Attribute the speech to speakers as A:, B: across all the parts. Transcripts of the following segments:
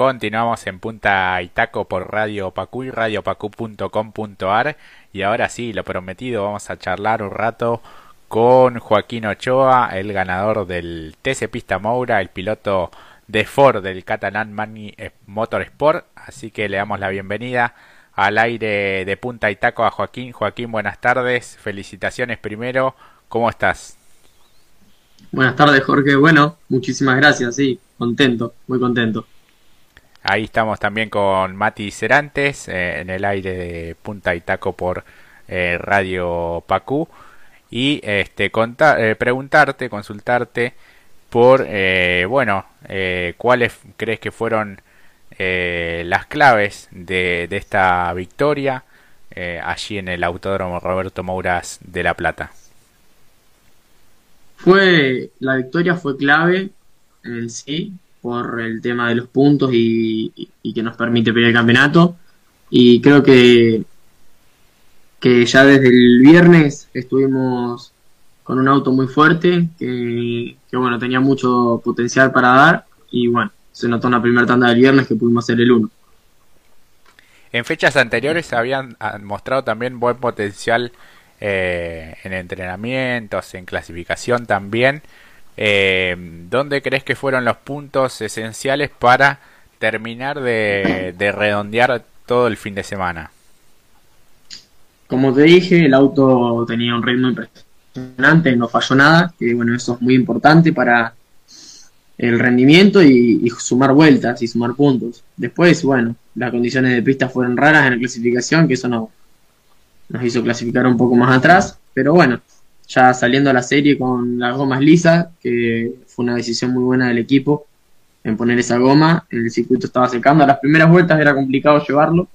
A: Continuamos en Punta Itaco por Radio Pacu y radiopacu.com.ar y ahora sí, lo prometido, vamos a charlar un rato con Joaquín Ochoa, el ganador del TC Pista Moura, el piloto de Ford del Catalan Money Motorsport, así que le damos la bienvenida al aire de Punta Itaco a Joaquín. Joaquín, buenas tardes, felicitaciones primero, ¿cómo estás?
B: Buenas tardes, Jorge. Bueno, muchísimas gracias, sí, contento, muy contento.
A: Ahí estamos también con Mati Cerantes eh, en el aire de Punta y Taco por eh, Radio Pacú y este eh, preguntarte, consultarte por bueno, cuáles crees que fueron las claves de, de esta victoria allí en el Autódromo Roberto Mouras de La Plata.
B: Fue la victoria fue clave en sí por el tema de los puntos y, que nos permite pelear el campeonato. Y creo que, que ya desde el viernes estuvimos con un auto muy fuerte, que, bueno, tenía mucho potencial para dar y bueno, se notó en la primera tanda del viernes que pudimos hacer el 1.
A: En fechas anteriores habían mostrado también buen potencial eh, en entrenamientos, en clasificación también. Eh, ¿Dónde crees que fueron los puntos esenciales para terminar de, redondear todo el fin de semana?
B: Como te dije, el auto tenía un ritmo impresionante, no falló nada, que bueno, eso es muy importante para el rendimiento y, sumar vueltas y sumar puntos. Después, bueno, las condiciones de pista fueron raras en la clasificación, que eso no, nos hizo clasificar un poco más atrás, pero bueno, ya saliendo a la serie con las gomas lisas, que fue una decisión muy buena del equipo en poner esa goma. El circuito estaba secando. A las primeras vueltas era complicado llevarlo,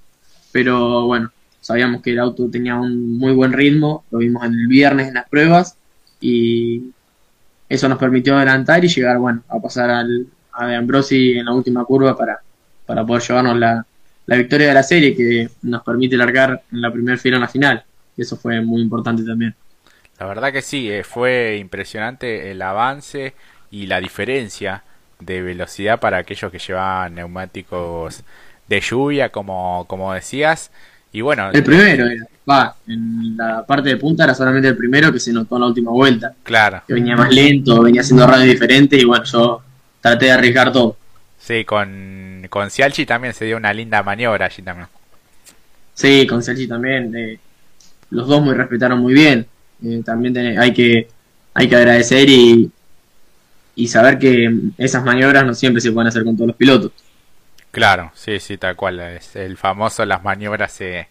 B: pero bueno, sabíamos que el auto tenía un muy buen ritmo. Lo vimos en el viernes en las pruebas y eso nos permitió adelantar y llegar, bueno, a pasar al, a De Ambrosi en la última curva para, para poder llevarnos la, la victoria de la serie que nos permite largar en la primera fila en la final. Eso fue muy importante también.
A: La verdad que sí, eh, fue impresionante el avance y la diferencia de velocidad para aquellos que llevaban neumáticos de lluvia, como, como decías. Y bueno,
B: el primero era, va, en la parte de punta era solamente el primero que se notó en la última vuelta.
A: Claro.
B: Que venía más lento, venía haciendo radio diferente y bueno, yo traté de arriesgar todo.
A: Sí, con, con Cialchi también se dio una linda maniobra allí también.
B: Sí, con Cialchi también. Eh, los dos muy respetaron muy bien. Eh, también hay, que, hay que agradecer y, y saber que esas maniobras no siempre se pueden hacer con todos los pilotos.
A: Claro, sí, sí, tal cual. Es el famoso, las maniobras se,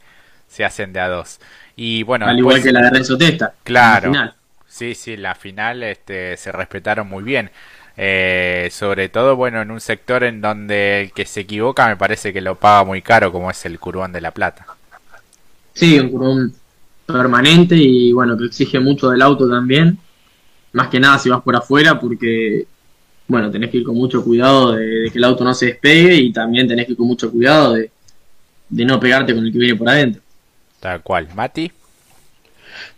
A: se hacen de a dos. Y bueno,
B: Al igual que la de Renzo Testa.
A: Claro. Sí, sí, la final este, se respetaron muy bien. Eh, sobre todo, bueno, en un sector en donde el que se equivoca me parece que lo paga muy caro, como es el Curvón de la Plata.
B: Sí, un curvón permanente y bueno, que exige mucho del auto también. Más que nada si vas por afuera porque, bueno, tenés que ir con mucho cuidado de, que el auto no se despegue y también tenés que ir con mucho cuidado de, de no pegarte con el que viene por adentro.
A: Tal cual. Mati.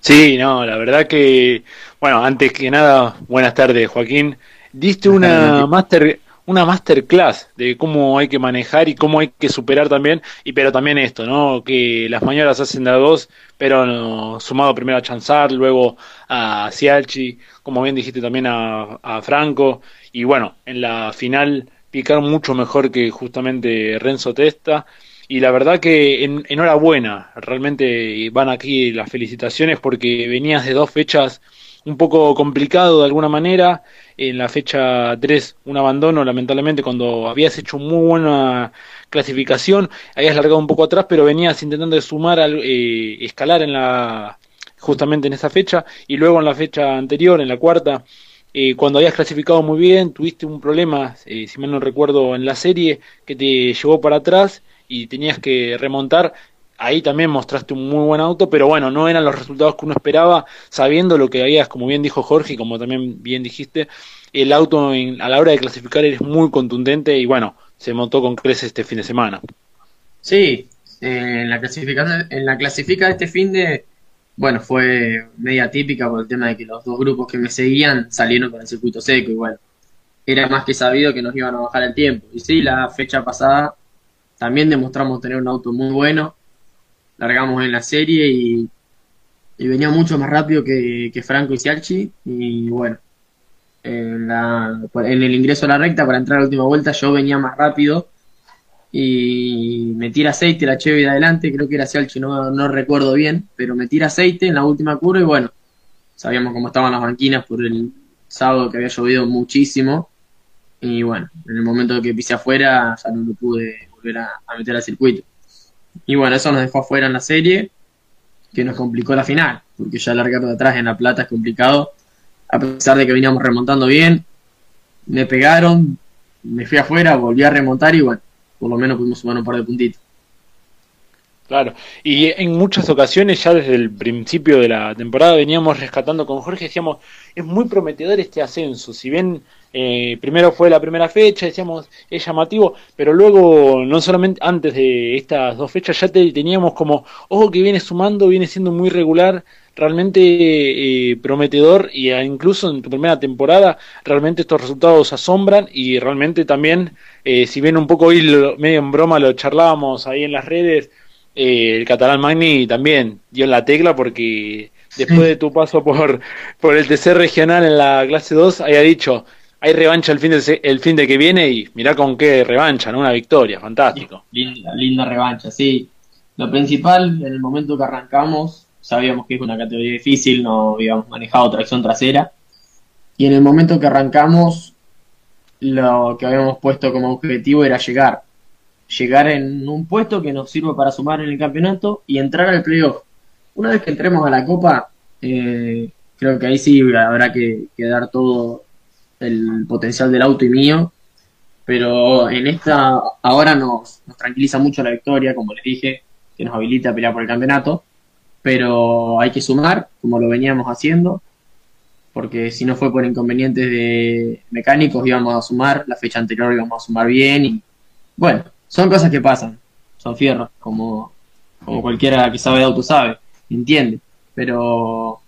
C: Sí, no, la verdad que, bueno, antes que nada, buenas tardes, Joaquín. Diste una máster una masterclass de cómo hay que manejar y cómo hay que superar también, y pero también esto, ¿no? Que las mañanas hacen de a dos, pero sumado primero a Chanzar, luego a Cialchi, como bien dijiste también a, Franco, y bueno, en la final picaron mucho mejor que justamente Renzo Testa, y la verdad que en, enhorabuena, realmente van aquí las felicitaciones porque venías de dos fechas un poco complicado de alguna manera. En la fecha 3, un abandono, lamentablemente, cuando habías hecho muy buena clasificación, habías largado un poco atrás, pero venías intentando sumar, eh, escalar en la justamente en esa fecha, y luego en la fecha anterior, en la cuarta, eh, cuando habías clasificado muy bien, tuviste un problema, eh, si mal no recuerdo, en la serie, que te llevó para atrás y tenías que remontar ahí también mostraste un muy buen auto, pero bueno, no eran los resultados que uno esperaba, sabiendo lo que habías, como bien dijo Jorge y como también bien dijiste, el auto a la hora de clasificar es muy contundente y bueno, se montó con creces este fin de semana.
B: Sí, en la clasificación, en la clasifica de este fin de, bueno, fue media típica por el tema de que los dos grupos que me seguían salieron con el circuito seco y bueno, era más que sabido que nos iban a bajar el tiempo. Y sí, la fecha pasada también demostramos tener un auto muy bueno, largamos en la serie y, venía mucho más rápido que, Franco y Sialchi y bueno, en, en el ingreso a la recta para entrar a la última vuelta yo venía más rápido y me tira aceite la Chevy de adelante, creo que era Sialchi, no, no recuerdo bien, pero me tira aceite en la última curva y bueno, sabíamos cómo estaban las banquinas por el sábado que había llovido muchísimo. Y bueno, en el momento que pise afuera ya no lo pude volver a, meter al circuito. Y bueno, eso nos dejó afuera en la serie, que nos complicó la final, porque ya largar de atrás en La Plata es complicado, a pesar de que veníamos remontando bien, me pegaron, me fui afuera, volví a remontar y bueno, por lo menos pudimos sumar un par de puntitos.
C: Claro, y en muchas ocasiones ya desde el principio de la temporada veníamos rescatando con Jorge, decíamos, es muy prometedor este ascenso, si bien eh, primero fue la primera fecha, decíamos, es llamativo, pero luego, no solamente antes de estas dos fechas, ya teníamos como, ojo que viene sumando, viene siendo muy regular, realmente eh, prometedor, y incluso en tu primera temporada, realmente estos resultados asombran, y realmente también, eh, si bien un poco hoy medio en broma lo charlábamos ahí en las redes, eh, el catalán Magni también dio en la tecla porque después de tu paso por, por el TC regional en la clase 2, haya dicho, hay revancha el fin de, el fin de que viene y mirá con qué revancha, ¿no? Una victoria, fantástico.
B: Linda, linda revancha, sí. Lo principal, en el momento que arrancamos, sabíamos que es una categoría difícil, no habíamos manejado tracción trasera. Y en el momento que arrancamos, lo que habíamos puesto como objetivo era llegar llegar en un puesto que nos sirva para sumar en el campeonato y entrar al playoff. Una vez que entremos a la Copa, eh, creo que ahí sí habrá que, dar todo el potencial del auto y mío. Pero en esta, ahora nos, nos tranquiliza mucho la victoria, como les dije, que nos habilita a pelear por el campeonato. Pero hay que sumar, como lo veníamos haciendo, porque si no fue por inconvenientes de mecánicos íbamos a sumar, la fecha anterior íbamos a sumar bien y bueno, son cosas que pasan, son fierros, como, como cualquiera que sabe de auto sabe, entiende. Pero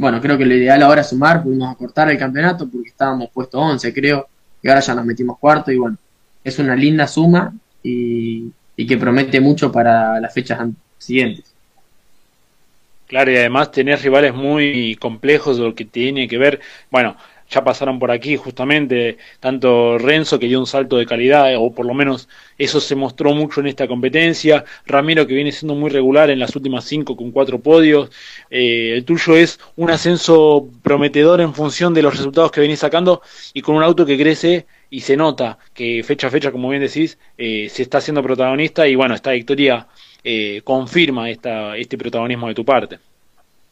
B: bueno, creo que lo ideal ahora es sumar, pudimos acortar el campeonato porque estábamos puesto 11, creo, y ahora ya nos metimos cuarto y bueno, es una linda suma y, que promete mucho para las fechas siguientes.
C: Claro, y además tener rivales muy complejos, lo que tiene que ver, bueno, ya pasaron por aquí justamente, tanto Renzo que dio un salto de calidad, o por lo menos eso se mostró mucho en esta competencia, Ramiro que viene siendo muy regular en las últimas cinco con cuatro podios, eh, el tuyo es un ascenso prometedor en función de los resultados que venís sacando y con un auto que crece y se nota que fecha a fecha, como bien decís, eh, se está haciendo protagonista y bueno, esta victoria eh, confirma esta, este protagonismo de tu parte.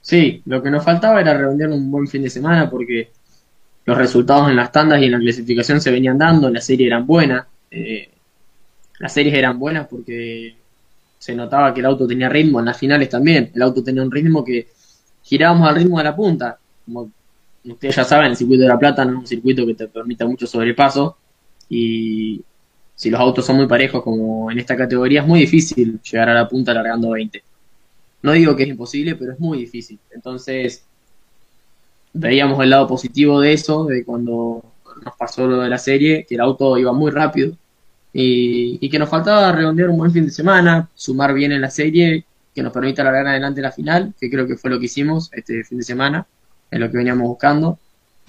B: Sí, lo que nos faltaba era redondear un buen fin de semana porque los resultados en las tandas y en la clasificación se venían dando, la serie eran buenas, eh, las series eran buenas porque se notaba que el auto tenía ritmo, en las finales también, el auto tenía un ritmo que girábamos al ritmo de la punta, como ustedes ya saben, el circuito de la Plata no es un circuito que te permita mucho sobrepaso y si los autos son muy parejos como en esta categoría es muy difícil llegar a la punta largando 20. No digo que es imposible, pero es muy difícil. Entonces, veíamos el lado positivo de eso, de cuando nos pasó lo de la serie, que el auto iba muy rápido y, que nos faltaba redondear un buen fin de semana, sumar bien en la serie, que nos permita largar adelante la final, que creo que fue lo que hicimos este fin de semana, es lo que veníamos buscando.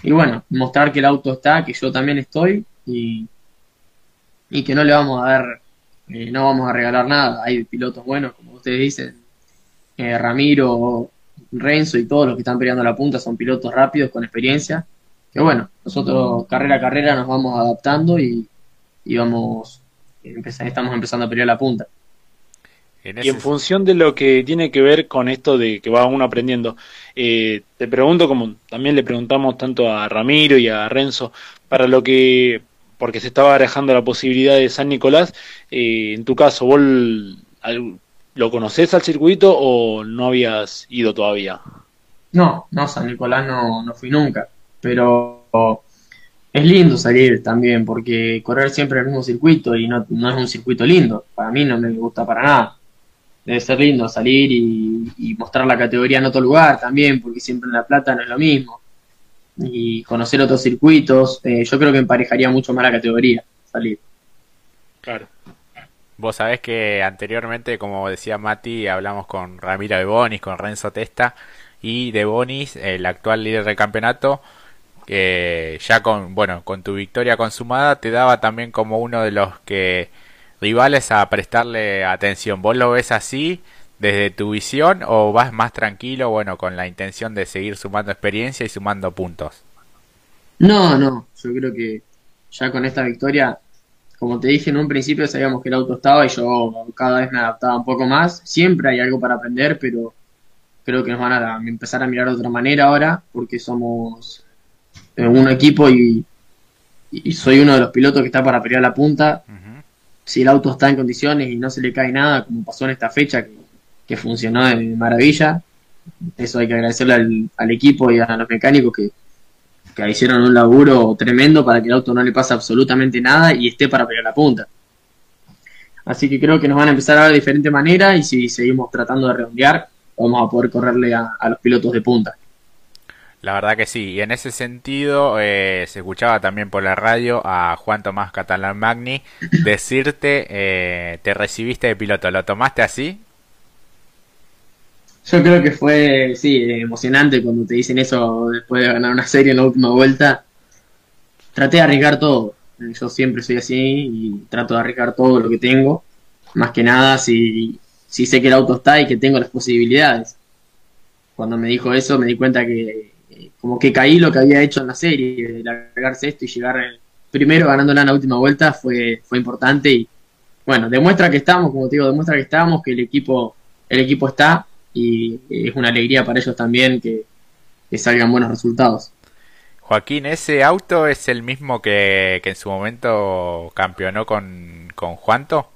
B: Y bueno, mostrar que el auto está, que yo también estoy y, y que no le vamos a dar, eh, no vamos a regalar nada. Hay pilotos buenos, como ustedes dicen, eh, Ramiro Renzo y todos los que están peleando la punta son pilotos rápidos con experiencia. Que bueno, nosotros carrera a carrera nos vamos adaptando y, vamos, estamos empezando a pelear la punta.
C: y en función de lo que tiene que ver con esto de que va uno aprendiendo, eh, te pregunto, como también le preguntamos tanto a Ramiro y a Renzo, para lo que, porque se estaba barajando la posibilidad de San Nicolás, eh, en tu caso, vos ¿Lo conoces al circuito o no habías ido todavía?
B: No, no, San Nicolás no, no fui nunca, pero es lindo salir también porque correr siempre el mismo circuito y no, no es un circuito lindo. Para mí no me gusta para nada. Debe ser lindo salir y, mostrar la categoría en otro lugar también, porque siempre en La Plata no es lo mismo. y conocer otros circuitos. Eh, yo creo que emparejaría mucho más la categoría salir.
C: Claro.
A: Vos sabés que anteriormente, como decía Mati, hablamos con Ramiro de Bonis, con Renzo Testa y de Bonis, el actual líder del campeonato, que ya con, bueno, con tu victoria consumada te daba también como uno de los que rivales a prestarle atención. ¿Vos lo ves así desde tu visión o vas más tranquilo, bueno, con la intención de seguir sumando experiencia y sumando puntos?
B: No, no, yo creo que ya con esta victoria, como te dije en un principio, sabíamos que el auto estaba y yo cada vez me adaptaba un poco más. Siempre hay algo para aprender, pero creo que nos van a empezar a mirar de otra manera ahora, porque somos eh, un equipo y, y soy uno de los pilotos que está para pelear la punta. Si el auto está en condiciones y no se le cae nada, como pasó en esta fecha, que, funcionó de maravilla, eso hay que agradecerle al, equipo y a los mecánicos que, que hicieron un laburo tremendo para que el auto no le pase absolutamente nada y esté para pelear la punta. Así que creo que nos van a empezar a ver de diferente manera y si seguimos tratando de redondear, vamos a poder correrle a los pilotos de punta.
A: La verdad que sí, y en ese sentido eh, se escuchaba también por la radio a Juan Tomás Catalán Magni decirte, eh, te recibiste de piloto, ¿lo tomaste así?
B: Yo creo que fue, sí, emocionante cuando te dicen eso después de ganar una serie en la última vuelta. Traté de arriesgar todo, yo siempre soy así y trato de arriesgar todo lo que tengo, más que nada si, si sé que el auto está y que tengo las posibilidades. Cuando me dijo eso me di cuenta que como que caí lo que había hecho en la serie, de largarse esto y llegar primero ganándola en la última vuelta fue, fue importante y bueno, demuestra que estamos, como te digo, demuestra que estamos, que el equipo, el equipo está y es una alegría para ellos también que, salgan buenos resultados.
A: Joaquín, ¿ese auto es el mismo que, en su momento campeonó con, con Juanto?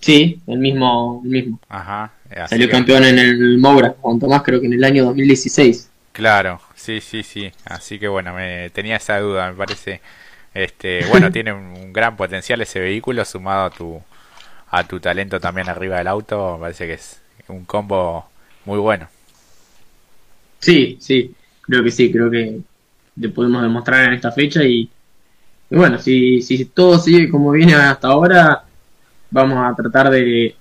B: Sí, el mismo, el mismo.
A: Ajá.
B: Salió campeón en el Moura, con Tomás creo que en el año 2016.
A: Claro, sí, sí, sí. Así que bueno, me tenía esa duda, me parece. Este, bueno, tiene un, gran potencial ese vehículo sumado a tu a tu talento también arriba del auto, me parece que es un combo muy bueno.
B: Sí, sí, creo que sí, creo que le podemos demostrar en esta fecha y, bueno, si, si todo sigue como viene hasta ahora, vamos a tratar de...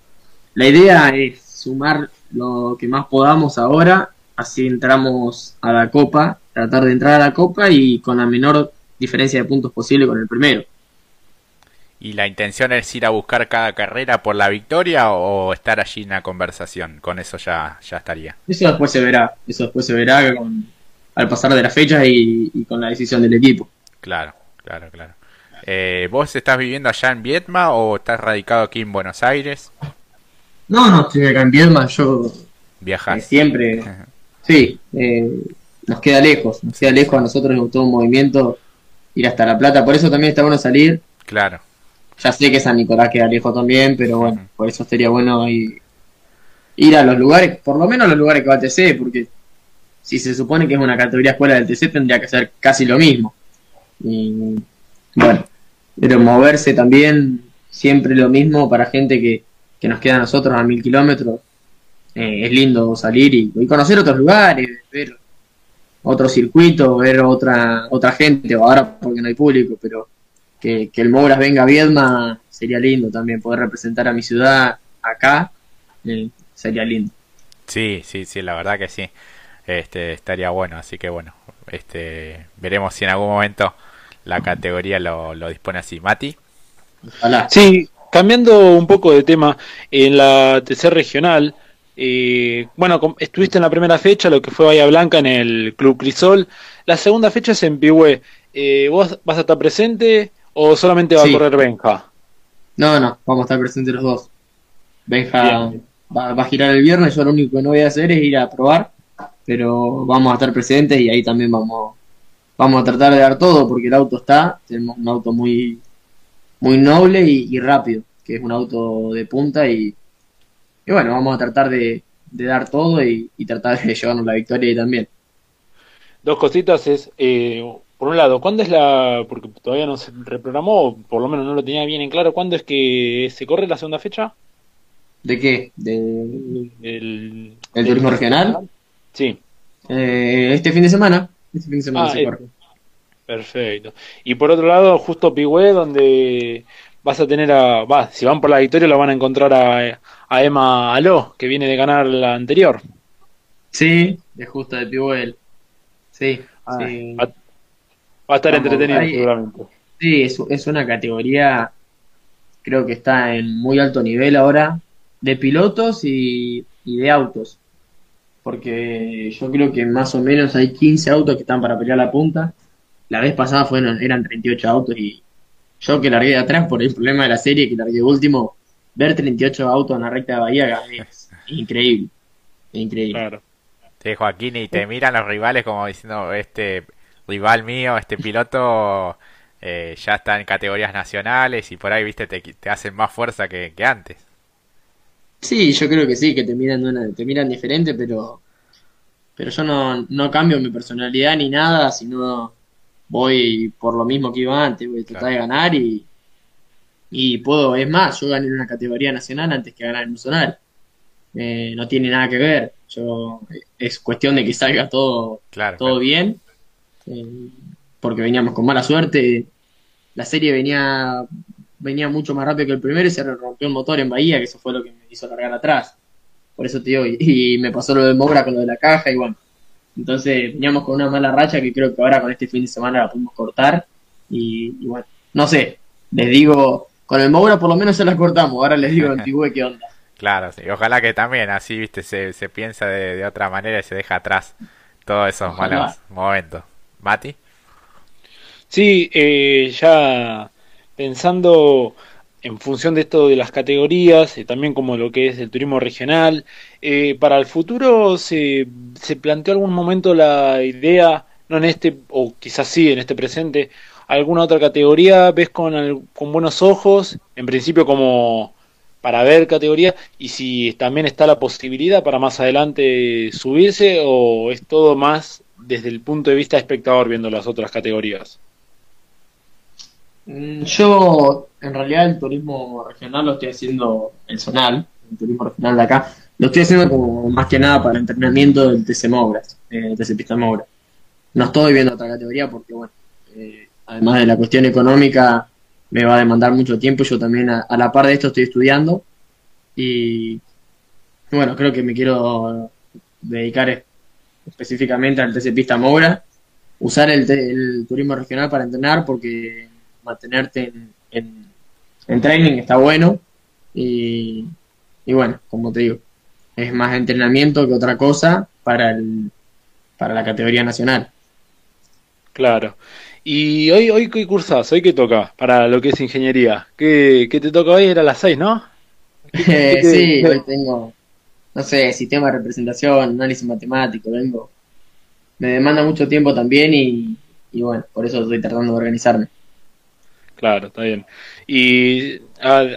B: La idea es sumar lo que más podamos ahora así entramos a la Copa, tratar de entrar a la Copa y con la menor diferencia de puntos posible con el primero.
A: ¿Y la intención es ir a buscar cada carrera por la victoria o estar allí en la conversación? Con eso ya, ya estaría.
B: Eso después se verá, eso después se verá al pasar de la fecha y, con la decisión del equipo.
A: Claro, claro, claro. Eh, ¿Vos estás viviendo allá en Vietma o estás radicado aquí en Buenos Aires?
B: No, no, estoy acá en Vietma, yo...
A: Viajar.
B: Eh, siempre, Sí, eh, nos queda lejos, nos queda lejos a nosotros en todo un movimiento ir hasta La Plata, por eso también está bueno salir.
A: Claro.
B: Ya sé que San Nicolás queda lejos también, pero bueno, por eso sería bueno ir, ir a los lugares, por lo menos a los lugares que va a TC, porque si se supone que es una categoría escuela del TC tendría que ser casi lo mismo. Y bueno, pero moverse también siempre lo mismo para gente que, que nos queda a nosotros a mil kilómetros eh, es lindo salir y, conocer otros lugares, ver otro circuito, ver otra otra gente, o ahora porque no hay público, pero que, el Mouras venga a Viedma sería lindo también, poder representar a mi ciudad acá, eh, sería lindo.
A: Sí, sí, sí, la verdad que sí, este estaría bueno, así que bueno, este veremos si en algún momento la categoría lo, lo dispone así. Mati.
C: Sí, cambiando un poco de tema, en la TC regional, eh, bueno, estuviste en la primera fecha, lo que fue Bahía Blanca en el Club Crisol. La segunda fecha es en Pihue. Eh, ¿Vos vas a estar presente o solamente va a correr Benja?
B: No, no, vamos a estar presentes los dos. Benja va, a girar el viernes, yo lo único que no voy a hacer es ir a probar, pero vamos a estar presentes y ahí también vamos, vamos a tratar de dar todo porque el auto está, tenemos un auto muy, muy noble y rápido, que es un auto de punta y y bueno, vamos a tratar de, dar todo y, tratar de llevarnos la victoria también.
C: Dos cositas es, eh, por un lado, ¿cuándo es la, porque todavía no se reprogramó, por lo menos no lo tenía bien en claro, ¿cuándo es que se corre la segunda fecha?
B: ¿De qué? ¿De, ¿El, turismo regional?
C: Sí.
B: Eh, este fin de semana, Este fin de semana
C: Ah,
B: se corre.
C: Perfecto. Y por otro lado, justo Pigüé, donde vas a tener a, va, si van por la victoria, lo van a encontrar a, a Emma Aló, que viene de ganar la anterior.
B: Sí, de justo de Pibuel. Sí,
C: Ah,
B: sí.
C: Va, va a estar
B: Vamos,
C: entretenido seguramente.
B: Sí, es, es una categoría, creo que está en muy alto nivel ahora, de pilotos y, y de autos. Porque yo creo que más o menos hay 15 autos que están para pelear la punta. La vez pasada fueron, eran 38 autos y yo que largué de atrás por el problema de la serie, que largué último, ver 38 autos en la recta de Bahía es increíble. Increíble.
C: Claro.
A: Sí, Joaquín, y te miran los rivales como diciendo, este rival mío, este piloto eh, ya está en categorías nacionales y por ahí, viste, te, te hacen más fuerza que, que antes.
B: Sí, yo creo que sí, que te miran una, te miran diferente, pero, pero yo no, no cambio mi personalidad ni nada, sino voy por lo mismo que iba antes, voy a tratar
A: Claro.
B: de ganar y, y puedo, es más, yo gané en una categoría nacional antes que ganar en un zonal. Eh, no tiene nada que ver, yo, es cuestión de que salga todo,
A: Claro,
B: todo bien, eh, porque veníamos con mala suerte, la serie venía, venía mucho más rápido que el primero y se rompió el motor en Bahía, que eso fue lo que me hizo largar atrás. Por eso te digo, y, y me pasó lo de Moura con lo de la caja y bueno. Entonces veníamos con una mala racha que creo que ahora con este fin de semana la pudimos cortar y, y bueno, no sé, les digo, con el Moura por lo menos se la cortamos, ahora les digo en Tibue qué onda.
A: Claro, sí. Ojalá que también así, viste, se, se piensa de, de otra manera y se deja atrás todos esos
B: Ojalá.
A: malos momentos. Mati,
C: Sí, eh, ya pensando en función de esto de las categorías, y también como lo que es el turismo regional, eh, para el futuro se, se planteó algún momento la idea, no en este, o quizás sí en este presente, alguna otra categoría, ves con, al- con buenos ojos, en principio como para ver categoría, y si también está la posibilidad para más adelante subirse, o es todo más desde el punto de vista espectador viendo las otras categorías.
B: Mm, Yo, en realidad, el turismo regional lo estoy haciendo, el zonal, el turismo regional de acá, lo estoy haciendo como más que nada para el entrenamiento del TC Mogras, eh, TC Pista Mogra. No estoy viendo otra categoría porque, bueno, eh, además de la cuestión económica, me va a demandar mucho tiempo. Yo también, a, a la par de esto, estoy estudiando y, bueno, creo que me quiero dedicar específicamente al TC Pista Mogra usar el, el turismo regional para entrenar porque mantenerte en, en, en training está bueno y, y bueno, como te digo, es más entrenamiento que otra cosa para el, para la categoría nacional.
C: Claro. Y hoy, hoy qué cursás, hoy qué toca para lo que es ingeniería. ¿Qué, qué te toca hoy? Era las 6, ¿no?
B: Eh, sí, hoy tengo, no sé, sistema de representación, análisis matemático, vengo. Me demanda mucho tiempo también y, y bueno, por eso estoy tratando de organizarme.
C: Claro, está bien. Y ah,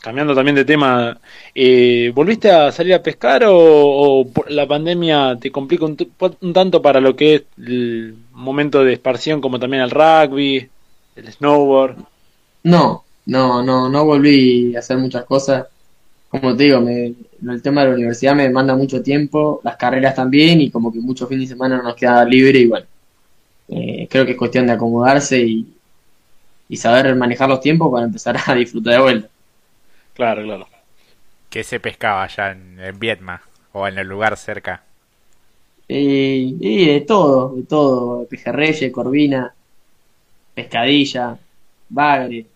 C: cambiando también de tema, eh, ¿volviste a salir a pescar o, la pandemia te complica un, un tanto para lo que es el momento de esparción como también el rugby, el snowboard?
B: No, no, no, no volví a hacer muchas cosas. Como te digo, me, el tema de la universidad me demanda mucho tiempo, las carreras también, y como que muchos fines de semana no nos queda libre y bueno, eh, creo que es cuestión de acomodarse y, y saber manejar los tiempos para empezar a disfrutar de vuelta.
C: Claro, claro.
A: ¿qué se pescaba allá en, en Vietnam o en el lugar cerca?
B: Y, y de todo, de todo, pejerreye, corvina, pescadilla, bagre,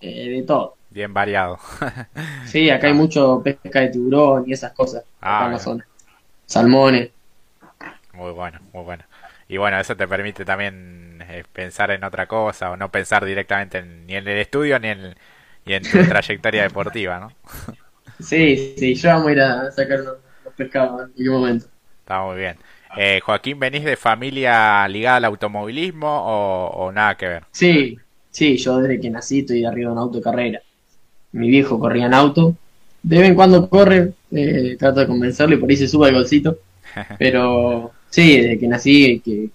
B: eh, de todo.
A: Bien variado.
B: Sí, acá hay mucho pesca de tiburón y esas cosas,
A: Ah,
B: acá en la. Salmones.
A: Muy bueno, muy bueno. Y bueno, eso te permite también eh, pensar en otra cosa o no pensar directamente en- ni en el estudio ni en, ni en tu trayectoria deportiva, ¿no?
B: Sí, sí, ya vamos a ir a sacar unos, unos pescados en algún momento.
A: Está muy bien. Eh, Joaquín, ¿venís de familia ligada al automovilismo o, o nada que ver?
B: Sí, sí, yo desde que nací estoy arriba de un auto de carrera. Mi viejo corría en auto. De vez en cuando corre, eh, trato de convencerlo y por ahí se sube al golcito. Pero sí, desde que nací, que,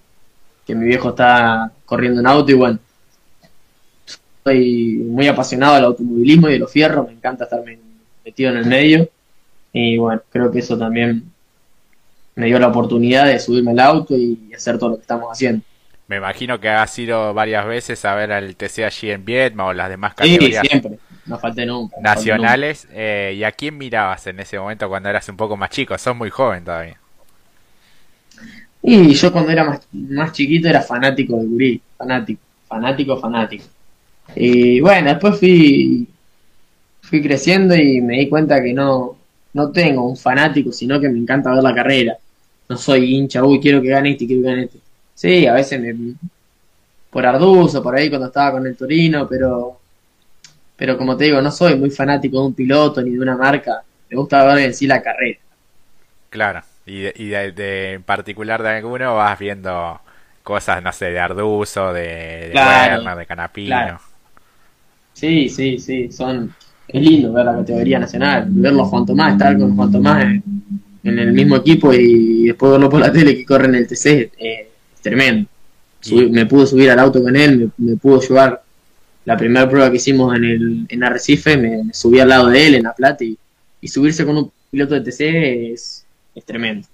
B: que mi viejo está corriendo en auto y bueno, soy muy apasionado del automovilismo y de los fierros, me encanta estarme metido en el medio. Y bueno, creo que eso también me dio la oportunidad de subirme al auto y hacer todo lo que estamos haciendo.
A: Me imagino que has ido varias veces a ver al TC allí en Vietnam o las demás categorías.
B: Sí, siempre. No falté nunca.
A: Nacionales. Eh, ¿Y a quién mirabas en ese momento cuando eras un poco más chico? Sos muy joven todavía.
B: Y yo cuando era más, más chiquito era fanático de Gurí. Fanático, fanático, fanático. Y bueno, después fui, fui creciendo y me di cuenta que no, no tengo un fanático, sino que me encanta ver la carrera. No soy hincha, uy, quiero que gane este, quiero que gane este. Sí, a veces me, por Arduzo, por ahí cuando estaba con el Torino, pero, pero como te digo, no soy muy fanático de un piloto ni de una marca. Me gusta ver en sí la carrera.
A: Claro, y, de, y de, en particular de alguno vas viendo cosas, no sé, de Arduzo, de, Werner, de Canapino.
B: Sí, sí, sí, son es lindo ver la categoría nacional, verlo Juan Tomás, estar con Juan Tomás en, el mismo equipo y después verlo por la tele que corre en el TC, eh, es tremendo. me pude subir al auto con él, me, pudo llevar la primera prueba que hicimos en, el, en Arrecife, me, subí al lado de él en La Plata y, subirse con un piloto de TC es, es tremendo.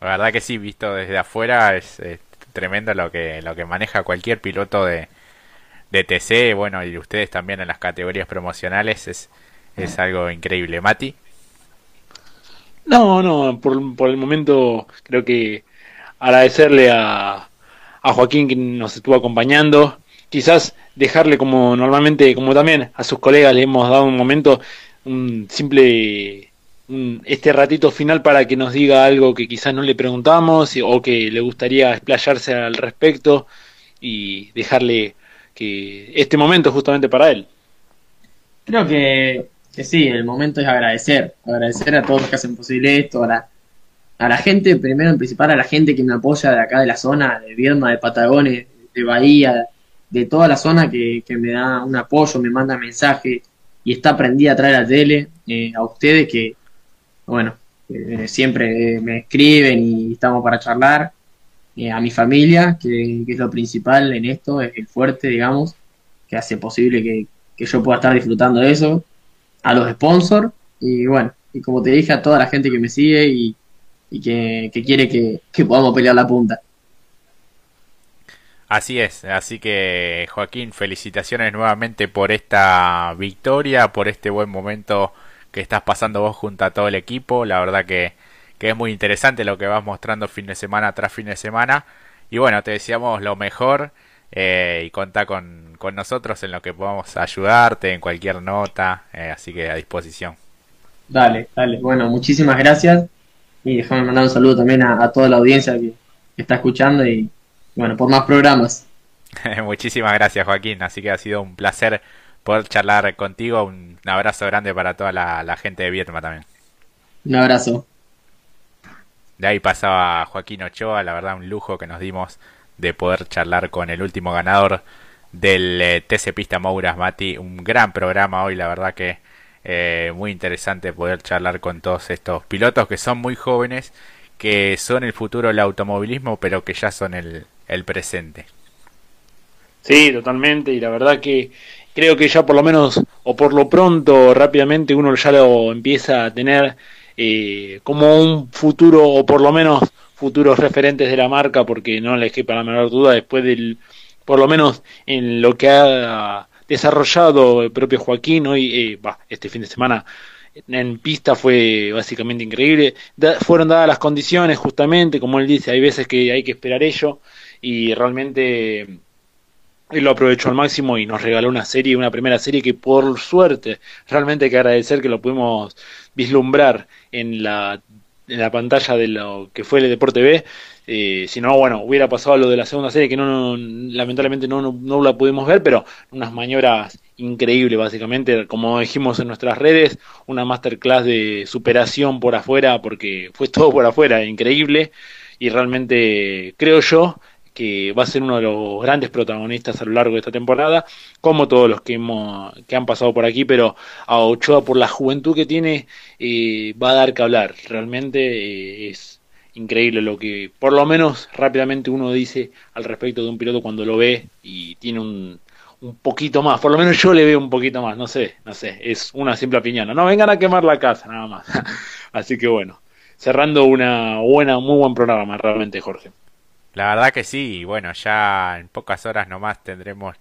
A: La verdad que sí, visto desde afuera es, es tremendo lo que, lo que maneja cualquier piloto de, de TC, bueno, y ustedes también en las categorías promocionales, es, es algo increíble. Mati.
C: No, no, por, por el momento creo que agradecerle a, a Joaquín que nos estuvo acompañando, quizás dejarle como normalmente, como también a sus colegas le hemos dado un momento, un simple este ratito final para que nos diga algo que quizás no le preguntamos o que le gustaría explayarse al respecto y dejarle que este momento justamente para él.
B: Creo que, que sí, el momento es agradecer, agradecer a todos los que hacen posible esto, a la, a la gente, primero en principal a la gente que me apoya de acá de la zona, de Vierma, de Patagones, de Bahía, de toda la zona que, que me da un apoyo, me manda mensajes y está prendida a traer la tele, eh, a ustedes que, bueno, siempre me escriben y estamos para charlar, eh, a mi familia, que, es lo principal en esto, es el fuerte, digamos, que hace posible que, yo pueda estar disfrutando de eso, a los sponsors y bueno, y como te dije, a toda la gente que me sigue y, que, quiere que, que podamos pelear la punta.
A: Así es, así que Joaquín, felicitaciones nuevamente por esta victoria, por este buen momento que estás pasando vos junto a todo el equipo. La verdad que que es muy interesante lo que vas mostrando fin de semana tras fin de semana. Y bueno, te deseamos lo mejor eh, y contá con, nosotros en lo que podamos ayudarte, en cualquier nota, eh, así que a disposición.
B: Dale, dale. Bueno, muchísimas gracias y déjame mandar un saludo también a, toda la audiencia que, está escuchando y bueno, por más programas.
A: muchísimas gracias Joaquín, así que ha sido un placer poder charlar contigo. Un abrazo grande para toda la, la gente de Vietnam también.
B: Un abrazo.
A: De ahí pasaba Joaquín Ochoa, la verdad un lujo que nos dimos de poder charlar con el último ganador del eh, TC Pista Mouras Mati. Un gran programa hoy, la verdad que eh, muy interesante poder charlar con todos estos pilotos que son muy jóvenes, que son el futuro del automovilismo, pero que ya son el, el presente.
C: Sí, totalmente, y la verdad que creo que ya por lo menos, o por lo pronto, rápidamente uno ya lo empieza a tener eh, como un futuro, o por lo menos futuros referentes de la marca, porque no les quepa la menor duda, después del, por lo menos en lo que ha desarrollado el propio Joaquín hoy, eh, este fin de semana en pista fue básicamente increíble. fueron dadas las condiciones, justamente, como él dice, hay veces que hay que esperar ello, y realmente él lo aprovechó al máximo y nos regaló una serie, una primera serie que por suerte, realmente hay que agradecer que lo pudimos vislumbrar en la, en la pantalla de lo que fue el Deporte B. Eh, si no, bueno, hubiera pasado lo de la segunda serie que no, lamentablemente no, no, la pudimos ver, pero unas maniobras increíbles básicamente, como dijimos en nuestras redes, una masterclass de superación por afuera, porque fue todo por afuera, increíble, y realmente creo yo que va a ser uno de los grandes protagonistas a lo largo de esta temporada, como todos los que, hemos, que han pasado por aquí, pero a Ochoa por la juventud que tiene eh, va a dar que hablar. Realmente eh, es increíble lo que, por lo menos rápidamente uno dice al respecto de un piloto cuando lo ve y tiene un, un poquito más, por lo menos yo le veo un poquito más, no sé, no sé, es una simple opinión, no vengan a quemar la casa nada más. Así que bueno, cerrando una buena, muy buen programa realmente, Jorge.
A: La verdad que sí, bueno, ya en pocas horas nomás tendremos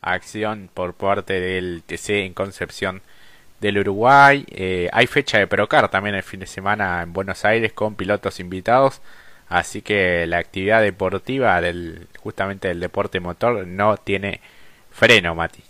A: acción por parte del TC en Concepción del Uruguay. Eh, hay fecha de Procar también el fin de semana en Buenos Aires con pilotos invitados. Así que la actividad deportiva del justamente del deporte motor no tiene freno, Mati.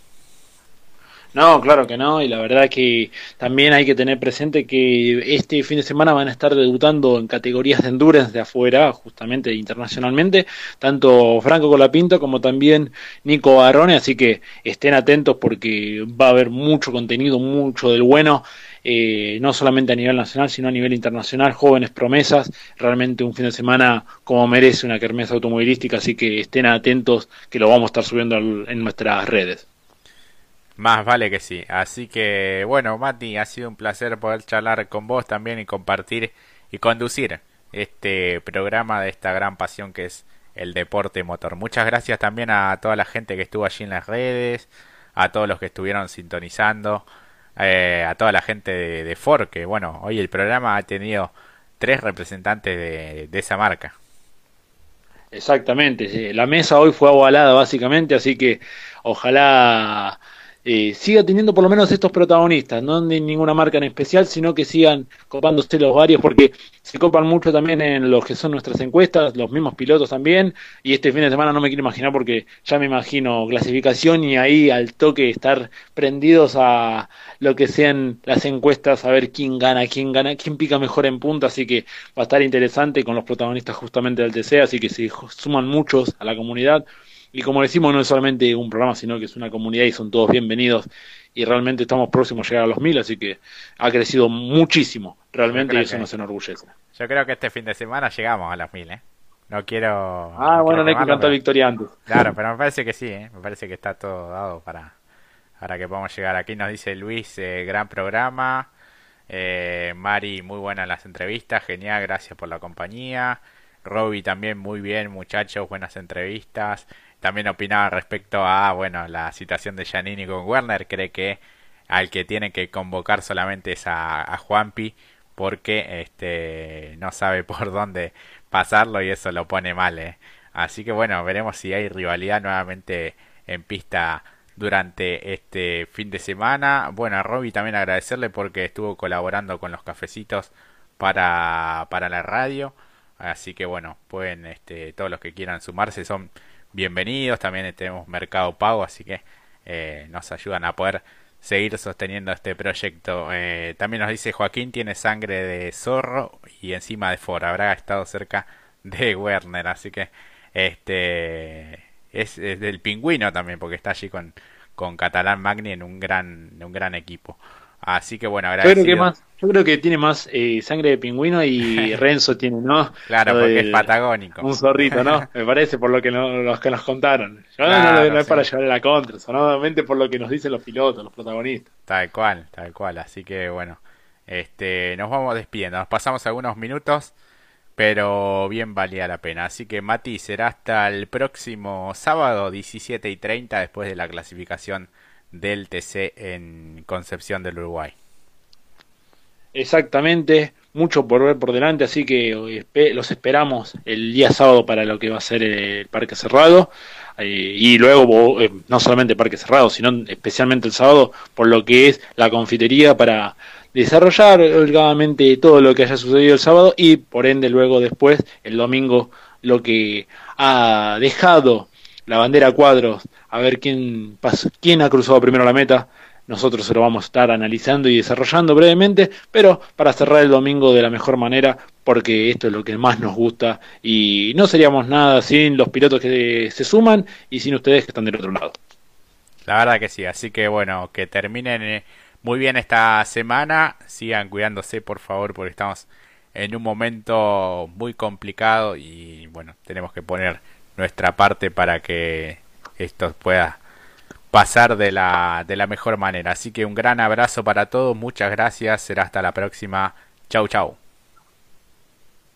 C: No, claro que no, y la verdad que también hay que tener presente que este fin de semana van a estar debutando en categorías de endurance de afuera, justamente internacionalmente, tanto Franco Colapinto como también Nico Barrone, así que estén atentos porque va a haber mucho contenido, mucho del bueno, eh, no solamente a nivel nacional, sino a nivel internacional, jóvenes promesas, realmente un fin de semana como merece una kermesa automovilística, así que estén atentos que lo vamos a estar subiendo en nuestras redes.
A: Más vale que sí. Así que, bueno, Mati, ha sido un placer poder charlar con vos también y compartir y conducir este programa de esta gran pasión que es el deporte motor. Muchas gracias también a toda la gente que estuvo allí en las redes, a todos los que estuvieron sintonizando, eh, a toda la gente de, Ford, que bueno, hoy el programa ha tenido tres representantes de, de esa marca.
C: Exactamente, la mesa hoy fue avalada básicamente, así que ojalá eh, siga teniendo por lo menos estos protagonistas, no de ninguna marca en especial, sino que sigan copándose los varios, porque se copan mucho también en lo que son nuestras encuestas, los mismos pilotos también, y este fin de semana no me quiero imaginar porque ya me imagino clasificación y ahí al toque estar prendidos a lo que sean las encuestas, a ver quién gana, quién gana, quién pica mejor en punta, así que va a estar interesante con los protagonistas justamente del TC, así que se suman muchos a la comunidad. Y como decimos, no es solamente un programa, sino que es una comunidad y son todos bienvenidos. Y realmente estamos próximos a llegar a los mil, así que ha crecido muchísimo, realmente, y eso nos enorgullece.
A: Yo creo que este fin de semana llegamos a los mil, ¿eh? No quiero.
C: Ah, bueno, no hay que cantar victoria antes.
A: Claro, pero me parece que sí, ¿eh? Me parece que está todo dado para, para que podamos llegar. Aquí nos dice Luis, eh, gran programa. Eh, Mari, muy buenas las entrevistas, genial, gracias por la compañía. Robbie también muy bien, muchachos, buenas entrevistas. También opinaba respecto a, bueno, la situación de Janini con Werner. Cree que al que tiene que convocar solamente es a, Juanpi porque este no sabe por dónde pasarlo y eso lo pone mal. ¿eh? Así que bueno, veremos si hay rivalidad nuevamente en pista durante este fin de semana. Bueno, a Robbie también agradecerle porque estuvo colaborando con los cafecitos para, para la radio. Así que bueno, pueden, este, todos los que quieran sumarse son bienvenidos. También tenemos Mercado Pago, así que eh, nos ayudan a poder seguir sosteniendo este proyecto. Eh, también nos dice Joaquín tiene sangre de zorro y encima de Ford. Habrá estado cerca de Werner, así que este es, del pingüino también, porque está allí con, con Catalán Magni en un gran, en un gran equipo. Así que bueno,
C: agradecido. Yo creo que, más, yo creo que tiene más eh, sangre de pingüino y Renzo tiene, ¿no?
A: Claro, porque es patagónico.
C: Un zorrito, ¿no? Me parece por lo que los que nos contaron. no, es para llevar la contra, solamente por lo que nos dicen los pilotos, los protagonistas.
A: Tal cual, tal cual. Así que bueno, este, nos vamos despidiendo. Nos pasamos algunos minutos, pero bien valía la pena. Así que Mati, será hasta el próximo sábado 17 y 30 después de la clasificación del TC en Concepción del Uruguay.
C: Exactamente, mucho por ver por delante, así que los esperamos el día sábado para lo que va a ser el Parque Cerrado. Eh, y luego, eh, no solamente Parque Cerrado, sino especialmente el sábado, por lo que es la confitería para desarrollar holgadamente todo lo que haya sucedido el sábado y por ende luego después, el domingo, lo que ha dejado la bandera cuadros a ver quién, quién ha cruzado primero la meta. Nosotros se lo vamos a estar analizando y desarrollando brevemente, pero para cerrar el domingo de la mejor manera, porque esto es lo que más nos gusta y no seríamos nada sin los pilotos que se suman y sin ustedes que están del otro lado.
A: La verdad que sí, así que bueno, que terminen eh, muy bien esta semana, sigan cuidándose por favor porque estamos en un momento muy complicado y bueno, tenemos que poner nuestra parte para que esto pueda pasar de la, de la mejor manera. Así que un gran abrazo para todos, muchas gracias, será hasta la próxima. Chau, chau.